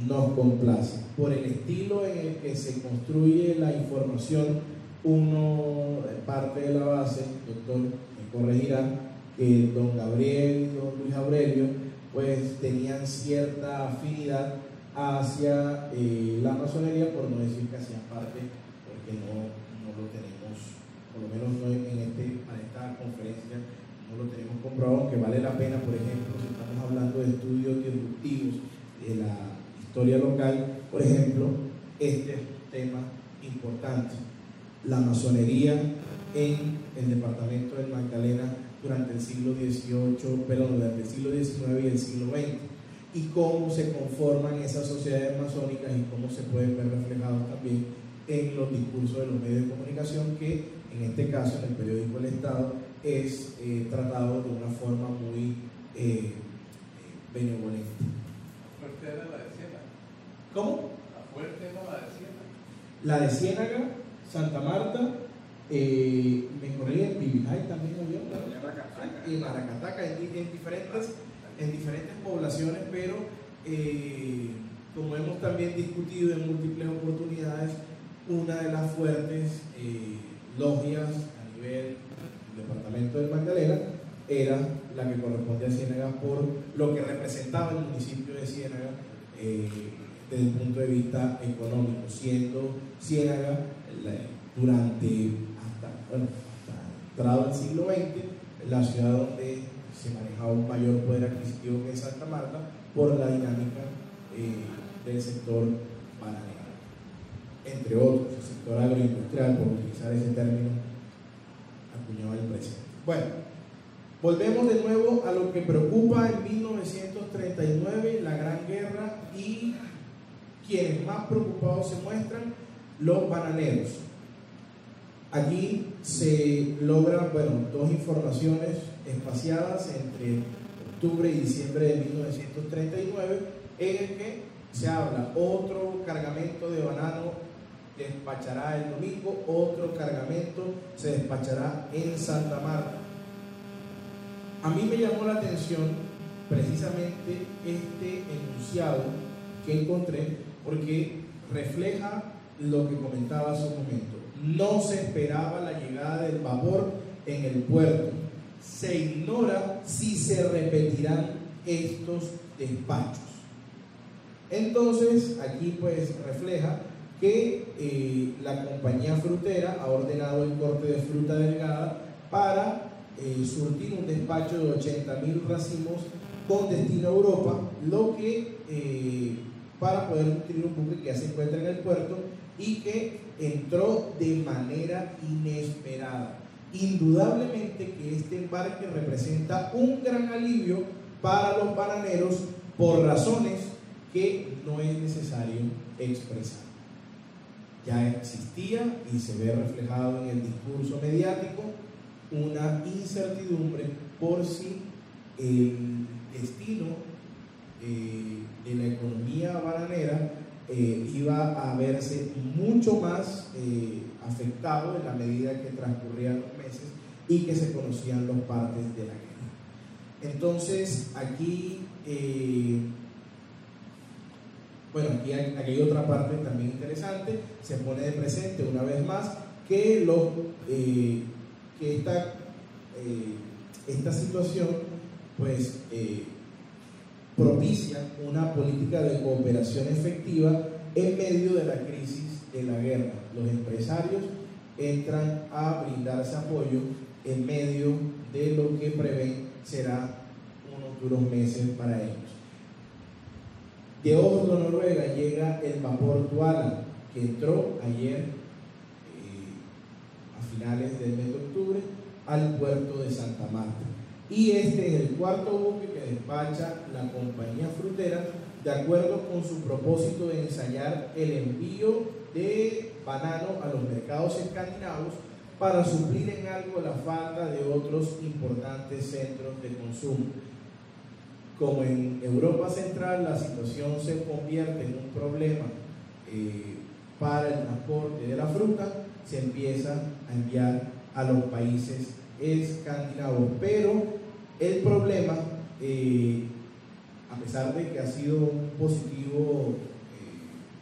nos complace. Por el estilo en el que se construye la información, uno parte de la base, doctor, me corregirá, que don Gabriel y don Luis Aurelio pues tenían cierta afinidad hacia eh, la masonería, por no decir que hacían parte, porque no, lo tenemos, por lo menos no en, este, esta conferencia, no lo tenemos comprobado, aunque vale la pena, por ejemplo, si estamos hablando de estudios disruptivos de la historia local, por ejemplo, este tema importante. La masonería en el departamento del Magdalena durante el siglo XVIII, perdón, durante el siglo XIX y el siglo XX, y cómo se conforman esas sociedades masónicas y cómo se pueden ver reflejados también en los discursos de los medios de comunicación, que en este caso, en el periódico El Estado, es eh, tratado de una forma muy eh, benevolente. La fuerte era la de Ciénaga. ¿Cómo? La fuerte era la de Ciénaga. La de Ciénaga, Santa Marta, eh, me corrí en Pibijay también había y Maracataca, en, en, diferentes, en diferentes poblaciones, pero eh, como hemos también discutido en múltiples oportunidades, una de las fuertes eh, logias a nivel del departamento del Magdalena era la que corresponde a Ciénaga por lo que representaba el municipio de Ciénaga eh, desde el punto de vista económico, siendo Ciénaga durante bueno, hasta entrado el siglo XX, la ciudad donde se manejaba un mayor poder adquisitivo que Santa Marta por la dinámica eh, del sector bananero, entre otros, el sector agroindustrial, por utilizar ese término acuñado el presidente. Bueno, volvemos de nuevo a lo que preocupa en 1939, la Gran Guerra y quienes más preocupados se muestran, los bananeros. Aquí se logran bueno, dos informaciones espaciadas entre octubre y diciembre de 1939 en el que se habla otro cargamento de banano despachará el domingo, otro cargamento se despachará en Santa Marta. A mí me llamó la atención precisamente este enunciado que encontré porque refleja lo que comentaba hace un momento. No se esperaba la llegada del vapor en el puerto. Se ignora si se repetirán estos despachos. Entonces, aquí pues refleja que eh, la compañía frutera ha ordenado el corte de fruta delgada para eh, surtir un despacho de 80 mil racimos con destino a Europa, lo que eh, para poder nutrir un buque que ya se encuentra en el puerto y que entró de manera inesperada. Indudablemente que este embarque representa un gran alivio para los bananeros por razones que no es necesario expresar. Ya existía y se ve reflejado en el discurso mediático una incertidumbre por si el destino eh, de la economía bananera eh, iba a verse mucho más eh, afectado en la medida que transcurrían los meses y que se conocían los partes de la guerra. Entonces, aquí, bueno, aquí hay, otra parte también interesante, se pone de presente una vez más que, los, que esta, esta situación, pues, propicia una política de cooperación efectiva en medio de la crisis de la guerra. Los empresarios entran a brindarse apoyo en medio de lo que prevén será unos duros meses para ellos. De Oslo, Noruega, llega el vapor Tuala, que entró ayer eh, a finales del mes de octubre al puerto de Santa Marta. Y este es el cuarto buque que despacha la compañía frutera de acuerdo con su propósito de ensayar el envío de banano a los mercados escandinavos para suplir en algo la falta de otros importantes centros de consumo. Como en Europa Central la situación se convierte en un problema eh, para el transporte de la fruta, se empieza a enviar a los países escandinavos. Pero el problema, eh, a pesar de que ha sido un positivo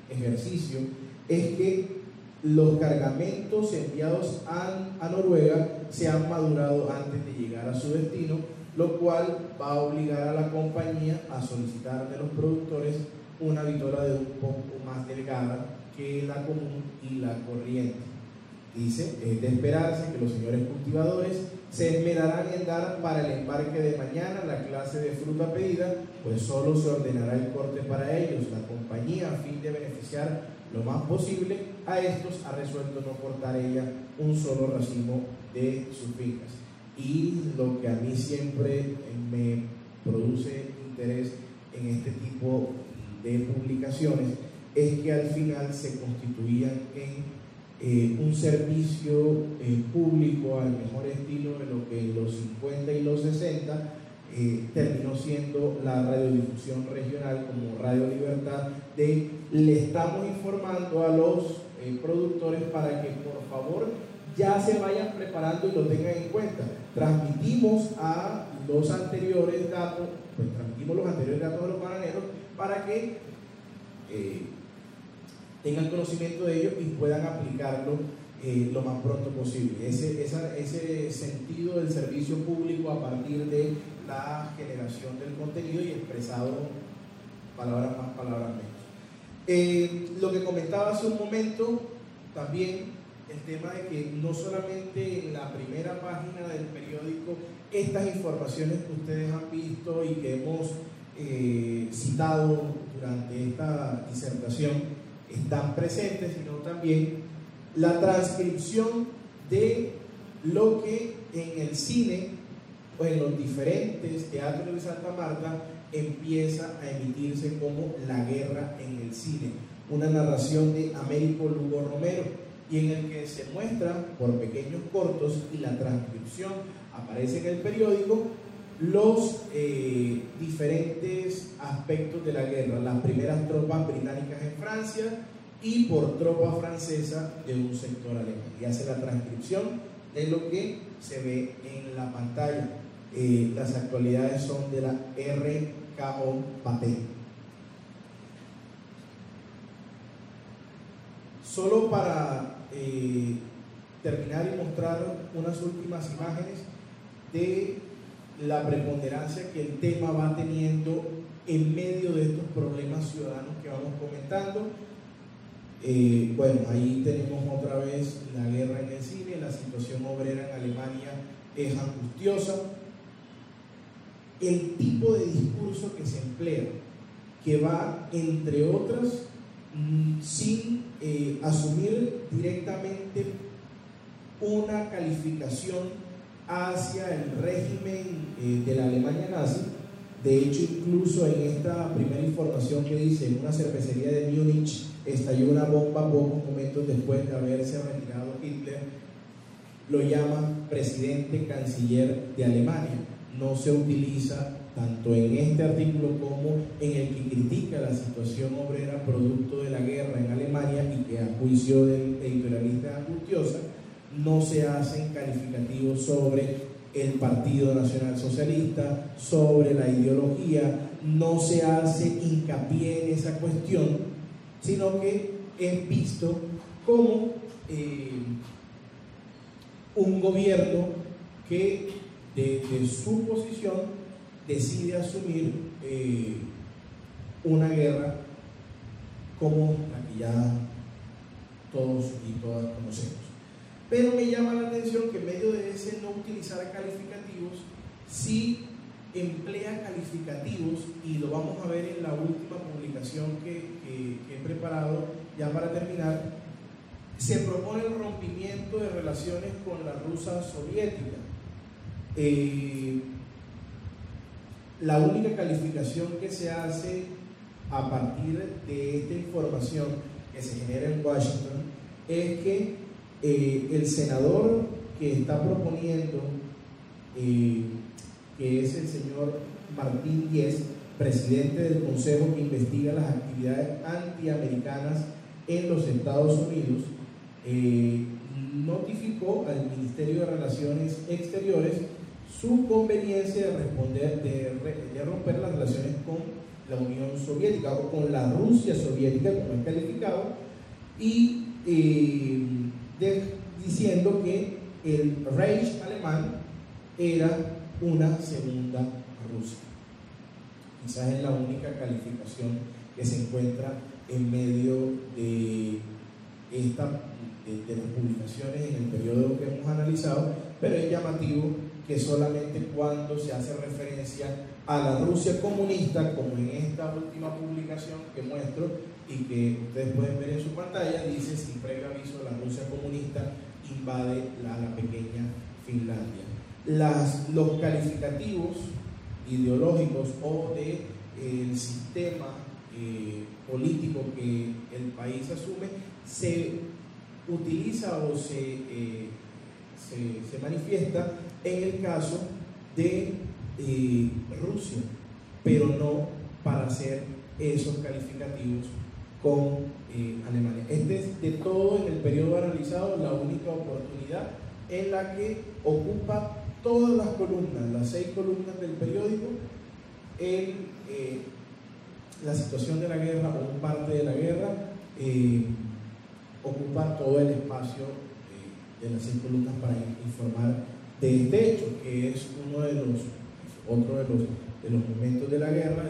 eh, ejercicio, es que los cargamentos enviados a, Noruega se han madurado antes de llegar a su destino, lo cual va a obligar a la compañía a solicitar de los productores una vitola de un poco más delgada que la común y la corriente. Dice, es de esperarse que los señores cultivadores se esmerarán en dar para el embarque de mañana la clase de fruta pedida, pues solo se ordenará el corte para ellos. La compañía, a fin de beneficiar lo más posible a estos, ha resuelto no cortar ella un solo racimo de sus fincas. Y lo que a mí siempre me produce interés en este tipo de publicaciones es que al final se constituían en eh, un servicio eh, público al mejor estilo de lo que en los 50 y los 60 eh, terminó siendo la radiodifusión regional como Radio Libertad de le estamos informando a los productores para que por favor ya se vayan preparando y lo tengan en cuenta. Transmitimos a los anteriores datos, pues transmitimos los anteriores datos de los bananeros para que tengan conocimiento de ello y puedan aplicarlo eh, lo más pronto posible. Ese, ese sentido del servicio público a partir de la generación del contenido y expresado palabras más, palabras menos. Eh, lo que comentaba hace un momento, también el tema de que no solamente en la primera página del periódico estas informaciones que ustedes han visto y que hemos eh, citado durante esta disertación, están presentes, sino también la transcripción de lo que en el cine o en los diferentes teatros de Santa Marta empieza a emitirse como La guerra en el cine, una narración de Américo Lugo Romero y en el que se muestra por pequeños cortos y la transcripción aparece en el periódico los eh, diferentes aspectos de la guerra, las primeras tropas británicas en Francia, y por tropa francesa de un sector alemán. Y hace la transcripción de lo que se ve en la pantalla. Eh, las actualidades son de la RKO Papel. Solo para eh, terminar y mostrar unas últimas imágenes de la preponderancia que el tema va teniendo en medio de estos problemas ciudadanos que vamos comentando. Eh, bueno, ahí tenemos otra vez la guerra en el cine, la situación obrera en Alemania es angustiosa. El tipo de discurso que se emplea, que va, entre otras, mm, sin eh, asumir directamente una calificación hacia el régimen eh, de la Alemania nazi. De hecho, incluso en esta primera información que dice, en una cervecería de Múnich estalló una bomba pocos momentos después de haberse retirado Hitler, lo llama presidente canciller de Alemania. No se utiliza tanto en este artículo como en el que critica la situación obrera producto de la guerra en Alemania y que a juicio del editorialista angustiosa, no se hacen calificativos sobre el Partido Nacional Socialista, sobre la ideología, no se hace hincapié en esa cuestión, sino que es visto como eh, un gobierno que desde su posición decide asumir eh, una guerra como la que ya todos y todas conocemos. Pero me llama la atención que en medio de ese no utilizar calificativos, sí emplea calificativos y lo vamos a ver en la última publicación que, he preparado ya para terminar. Se propone el rompimiento de relaciones con la rusa soviética. Eh, la única calificación que se hace a partir de esta información que se genera en Washington es que eh, el senador que está proponiendo, eh, que es el señor Martín Díez, presidente del Consejo que investiga las actividades antiamericanas en los Estados Unidos, eh, notificó al Ministerio de Relaciones Exteriores su conveniencia de responder, de, romper las relaciones con la Unión Soviética o con la Rusia soviética, como es calificado, y diciendo que el Reich alemán era una segunda Rusia. Quizás es la única calificación que se encuentra en medio de, esta, de, las publicaciones en el periodo que hemos analizado, pero es llamativo que solamente cuando se hace referencia a la Rusia comunista, como en esta última publicación que muestro y que ustedes pueden ver en su pantalla, dice sin previo aviso la Rusia comunista invade la, pequeña Finlandia. Los calificativos ideológicos o de, sistema eh, político que el país asume se utiliza o se, eh, se, se manifiesta en el caso de eh, Rusia, pero no para hacer esos calificativos con eh, Alemania. Este es de todo en el periodo analizado la única oportunidad en la que ocupa todas las columnas, las seis columnas del periódico, en eh, la situación de la guerra o parte de la guerra, ocupa todo el espacio de las seis columnas para informar de este hecho, que es uno de los, otro de los, de los momentos de la guerra,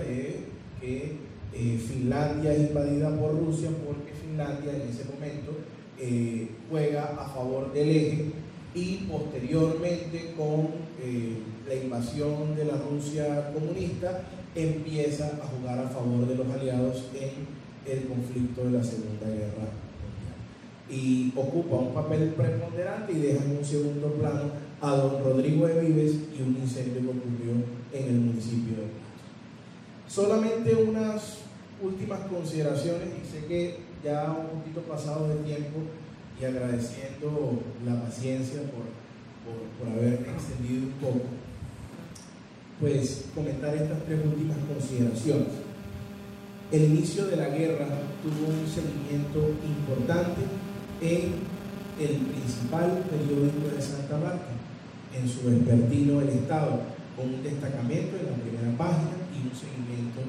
que eh, Finlandia es invadida por Rusia porque Finlandia en ese momento eh, juega a favor del eje y posteriormente con eh, la invasión de la Rusia comunista empieza a jugar a favor de los aliados en el conflicto de la Segunda Guerra Mundial. Y ocupa un papel preponderante y deja en un segundo plano a don Rodrigo de Vives y un incendio que ocurrió en el municipio de. Solamente unas últimas consideraciones y sé que ya un poquito pasado de tiempo y agradeciendo la paciencia por, por, haber extendido un poco, pues comentar estas tres últimas consideraciones. El inicio de la guerra tuvo un seguimiento importante en el principal periódico de Santa Marta, en su vespertino El Estado, con un destacamento en la primera página y un seguimiento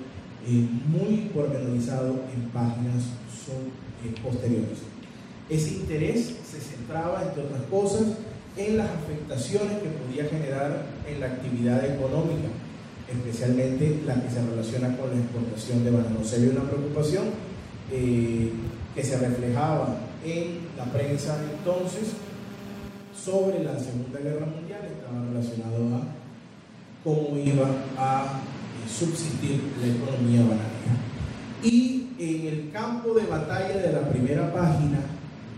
eh, muy pormenorizado en páginas eh, posteriores. Ese interés se centraba, entre otras cosas, en las afectaciones que podía generar en la actividad económica, especialmente la que se relaciona con la exportación de banano. Se vio una preocupación eh, que se reflejaba en la prensa entonces sobre la Segunda Guerra Mundial, estaba relacionado a cómo iba a subsistir la economía bananera. Y en el campo de batalla de la primera página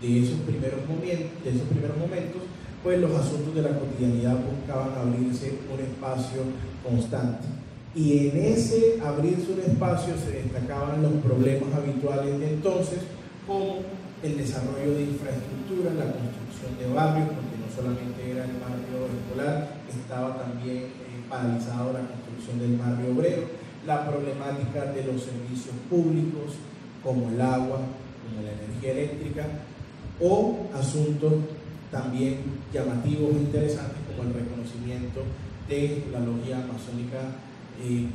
de esos primeros momentos, de esos primeros momentos pues los asuntos de la cotidianidad buscaban abrirse un espacio constante. Y en ese abrirse un espacio se destacaban los problemas habituales de entonces, como el desarrollo de infraestructura, la construcción de barrios, porque no solamente era el barrio escolar, estaba también eh, paralizado la construcción del barrio obrero, la problemática de los servicios públicos, como el agua, como la energía eléctrica, o asuntos también llamativos e interesantes como el reconocimiento de la logia masónica eh,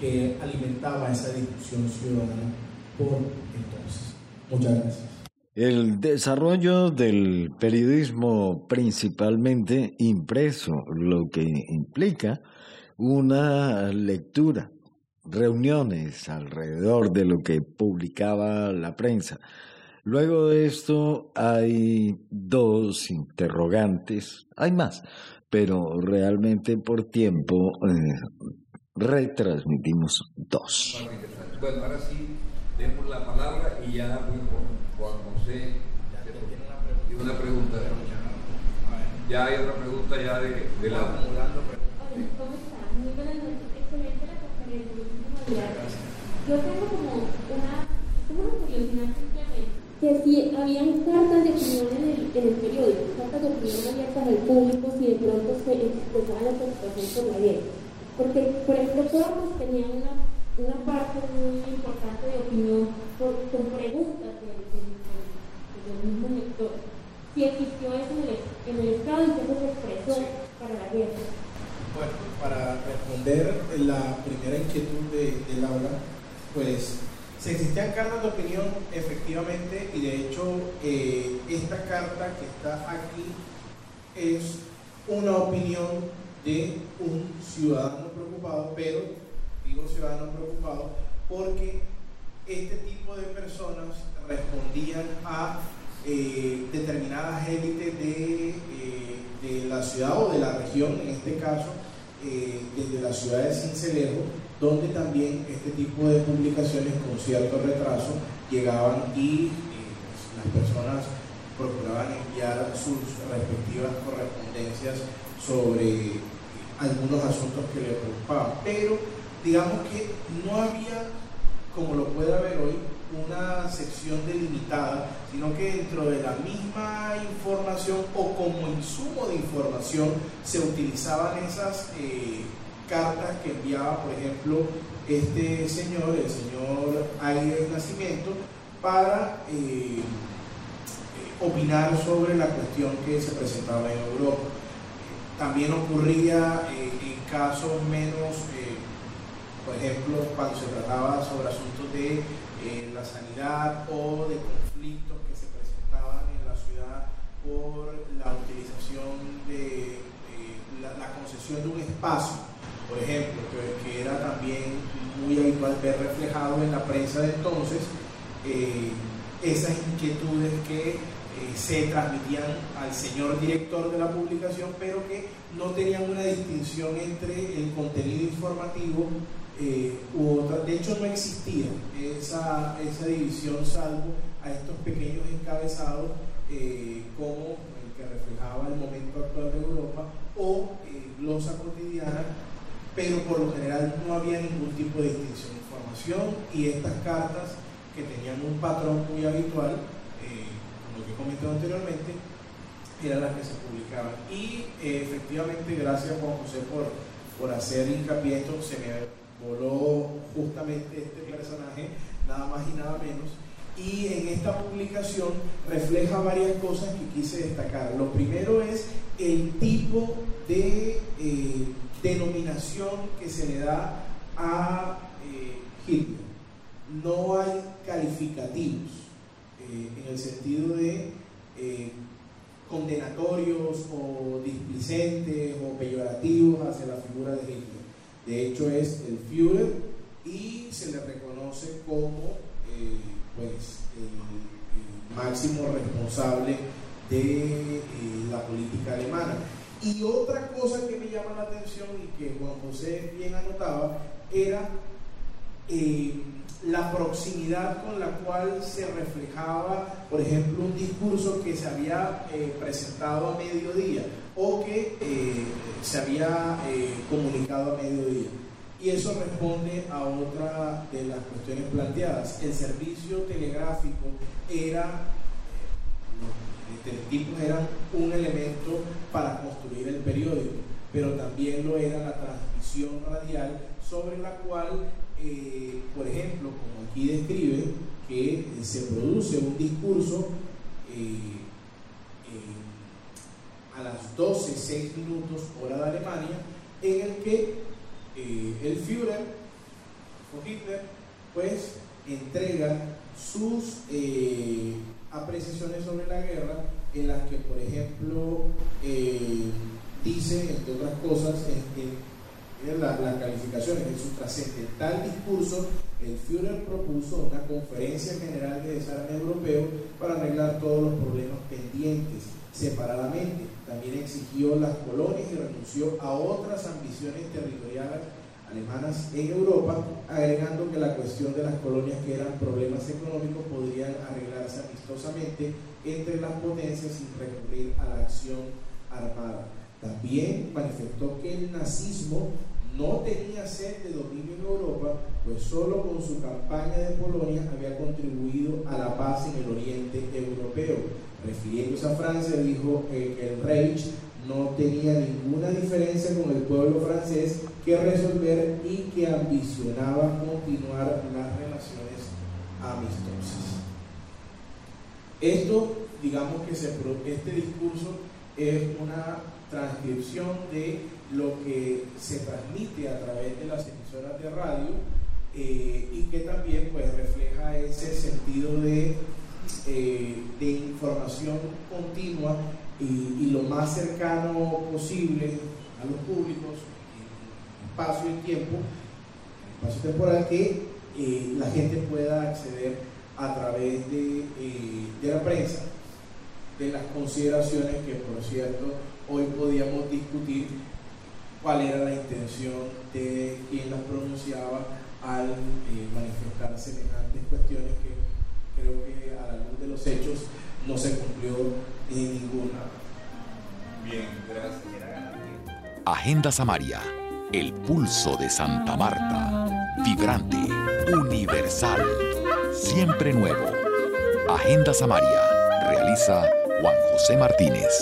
que alimentaba esa discusión ciudadana por entonces. Muchas gracias. El desarrollo del periodismo principalmente impreso, lo que implica una lectura, reuniones alrededor de lo que publicaba la prensa, Luego de esto hay dos interrogantes, hay más, pero realmente por tiempo eh, retransmitimos dos. Bueno, ahora sí, demos la palabra y ya Juan José tiene una pregunta. Ya hay otra pregunta ya de, de la... ¿Cómo estás? Muy buenas noches. Excelente la conferencia. Yo tengo como una, como una curiosidad que si habían cartas de opinión en el, en el periódico, cartas de opinión abiertas al público si de pronto se expresaba la preocupación por la guerra. Porque, por ejemplo, todos tenían una, una parte muy importante de opinión con preguntas del, mismo lector. Si existió eso en el, en el Estado y cómo se expresó para la guerra. Bueno, para responder la primera inquietud de, de Laura, pues se existían cartas de opinión, efectivamente, y de hecho eh, esta carta que está aquí es una opinión de un ciudadano preocupado, pero digo ciudadano preocupado porque este tipo de personas respondían a eh, determinadas élites eh, de, la ciudad o de la región, en este caso, desde la ciudad de Cincelejo, donde también este tipo de publicaciones con cierto retraso llegaban y eh, pues, las personas procuraban enviar sus respectivas correspondencias sobre algunos asuntos que le preocupaban. Pero digamos que no había, como lo puede haber hoy, una sección delimitada, sino que dentro de la misma información o como insumo de información se utilizaban esas eh, cartas que enviaba, por ejemplo, este señor, el señor Aire Nacimiento, para eh, eh, opinar sobre la cuestión que se presentaba en Europa. También ocurría en casos menos, por ejemplo, cuando se trataba sobre asuntos de la sanidad o de conflictos que se presentaban en la ciudad por la utilización de la concesión de un espacio por ejemplo, que, era también muy habitual ver reflejado en la prensa de entonces, eh, esas inquietudes que eh, se transmitían al señor director de la publicación, pero que no tenían una distinción entre el contenido informativo eh. De hecho, no existía esa, esa división, salvo a estos pequeños encabezados, como el que reflejaba el momento actual de Europa, o glosa cotidiana pero por lo general no había ningún tipo de distinción de información y estas cartas que tenían un patrón muy habitual, eh, como que comenté anteriormente, eran las que se publicaban. Y eh, efectivamente, gracias Juan José por, por hacer hincapié esto, se me voló justamente este personaje, nada más y nada menos. Y en esta publicación refleja varias cosas que quise destacar. Lo primero es el tipo de eh, denominación que se le da a eh, Hitler. No hay calificativos eh, en el sentido de condenatorios o displicentes o peyorativos hacia la figura de Hitler. De hecho es el Führer y se le reconoce como eh, pues, el, máximo responsable de eh, la política alemana. Y otra cosa que me llama la atención y que Juan José bien anotaba era eh, la proximidad con la cual se reflejaba, por ejemplo, un discurso que se había eh, presentado a mediodía o que eh, se había comunicado a mediodía. Y eso responde a otra de las cuestiones planteadas. El servicio telegráfico era, los teletipos eran un elemento para construir el periódico, pero también lo era la transmisión radial sobre la cual eh, por ejemplo, como aquí describe, que se produce un discurso eh, a las 12, 6 minutos hora de Alemania, en el que eh, el Führer o Hitler pues entrega sus apreciaciones sobre la guerra en las que por ejemplo dice entre otras cosas en, la, la calificación, en su trascendental discurso, el Führer propuso una conferencia general de desarme europeo para arreglar todos los problemas pendientes separadamente. También exigió las colonias y renunció a otras ambiciones territoriales alemanas en Europa, agregando que la cuestión de las colonias que eran problemas económicos podrían arreglarse amistosamente entre las potencias sin recurrir a la acción armada. También manifestó que el nazismo no tenía sed de dominio en Europa, pues solo con su campaña de Polonia había contribuido a la paz en el oriente europeo. Refiriéndose a Francia, dijo que el Reich no tenía ninguna diferencia con el pueblo francés que resolver y que ambicionaba continuar las relaciones amistosas. Esto, digamos que este discurso es una transcripción de lo que se transmite a través de las emisoras de radio eh, y que también pues, refleja ese sentido de, eh, de información continua y, lo más cercano posible a los públicos en espacio y tiempo, en espacio temporal, que eh, la gente pueda acceder a través de, de la prensa, de las consideraciones que por cierto hoy podíamos discutir cuál era la intención de quien las pronunciaba al eh, manifestar semejantes cuestiones que creo que a la luz de los hechos no se cumplió en ninguna. Bien, gracias. Agenda Samaria, el pulso de Santa Marta, vibrante, universal, siempre nuevo. Agenda Samaria, realiza Juan José Martínez.